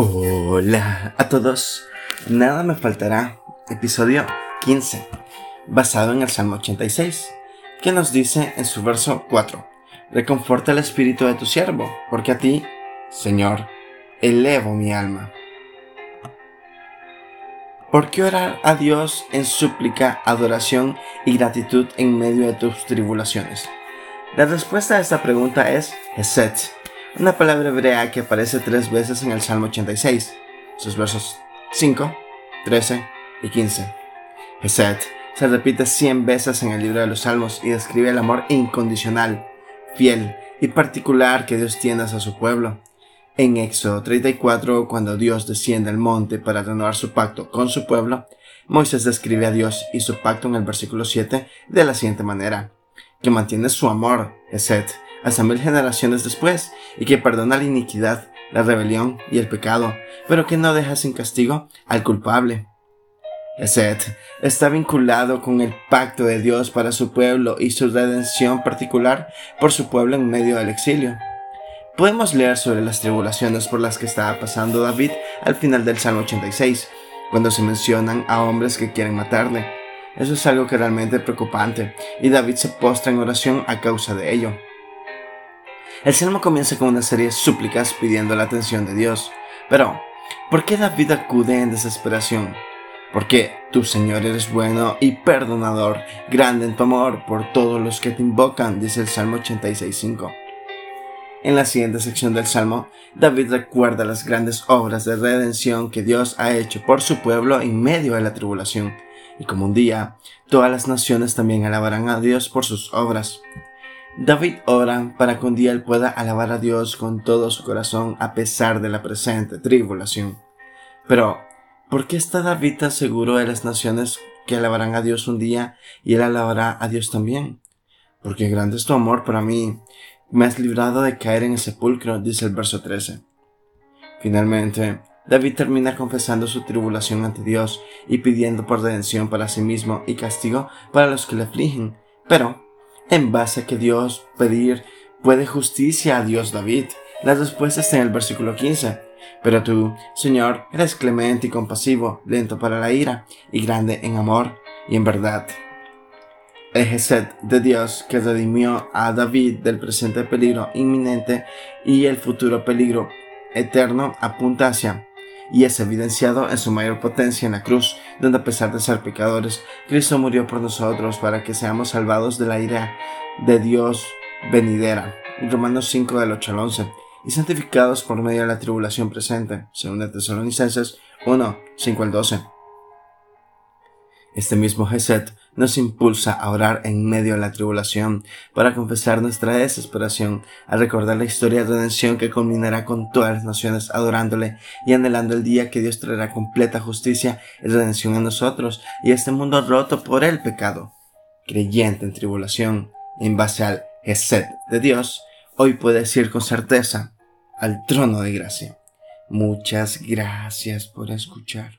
Hola a todos. Nada me faltará. Episodio 15. Basado en el Salmo 86. Que nos dice en su verso 4. Reconforta el espíritu de tu siervo, porque a ti, Señor, elevo mi alma. ¿Por qué orar a Dios en súplica, adoración y gratitud en medio de tus tribulaciones? La respuesta a esta pregunta es Eset una palabra hebrea que aparece tres veces en el Salmo 86, sus versos 5, 13 y 15. Hesed se repite 100 veces en el libro de los Salmos y describe el amor incondicional, fiel y particular que Dios tiene hacia su pueblo. En Éxodo 34, cuando Dios desciende al monte para renovar su pacto con su pueblo, Moisés describe a Dios y su pacto en el versículo 7 de la siguiente manera, que mantiene su amor, Hesed, hasta mil generaciones después, y que perdona la iniquidad, la rebelión y el pecado, pero que no deja sin castigo al culpable. Eset está vinculado con el pacto de Dios para su pueblo y su redención particular por su pueblo en medio del exilio. Podemos leer sobre las tribulaciones por las que estaba pasando David al final del Salmo 86, cuando se mencionan a hombres que quieren matarle. Eso es algo que realmente preocupante, y David se postra en oración a causa de ello. El salmo comienza con una serie de súplicas pidiendo la atención de Dios. Pero, ¿por qué David acude en desesperación? Porque tu Señor eres bueno y perdonador, grande en tu amor por todos los que te invocan, dice el Salmo 86.5. En la siguiente sección del Salmo, David recuerda las grandes obras de redención que Dios ha hecho por su pueblo en medio de la tribulación, y como un día, todas las naciones también alabarán a Dios por sus obras. David ora para que un día él pueda alabar a Dios con todo su corazón a pesar de la presente tribulación. Pero, ¿por qué está David tan seguro de las naciones que alabarán a Dios un día y él alabará a Dios también? Porque grande es tu amor para mí, me has librado de caer en el sepulcro, dice el verso 13. Finalmente, David termina confesando su tribulación ante Dios y pidiendo por redención para sí mismo y castigo para los que le afligen. Pero, en base a que Dios pedir puede justicia a Dios David. La respuesta está en el versículo 15. Pero tú, Señor, eres clemente y compasivo, lento para la ira y grande en amor y en verdad. El Gesed de Dios que redimió a David del presente peligro inminente y el futuro peligro eterno apunta hacia y es evidenciado en su mayor potencia en la cruz, donde a pesar de ser pecadores, Cristo murió por nosotros para que seamos salvados de la ira de Dios venidera. Romanos 5 del 8 al 11. Y santificados por medio de la tribulación presente, según Tesalonicenses 1, 5 al 12. Este mismo Geset nos impulsa a orar en medio de la tribulación para confesar nuestra desesperación, a recordar la historia de redención que culminará con todas las naciones adorándole y anhelando el día que Dios traerá completa justicia y redención a nosotros y a este mundo roto por el pecado. Creyente en tribulación, en base al Geset de Dios, hoy puedes ir con certeza al trono de gracia. Muchas gracias por escuchar.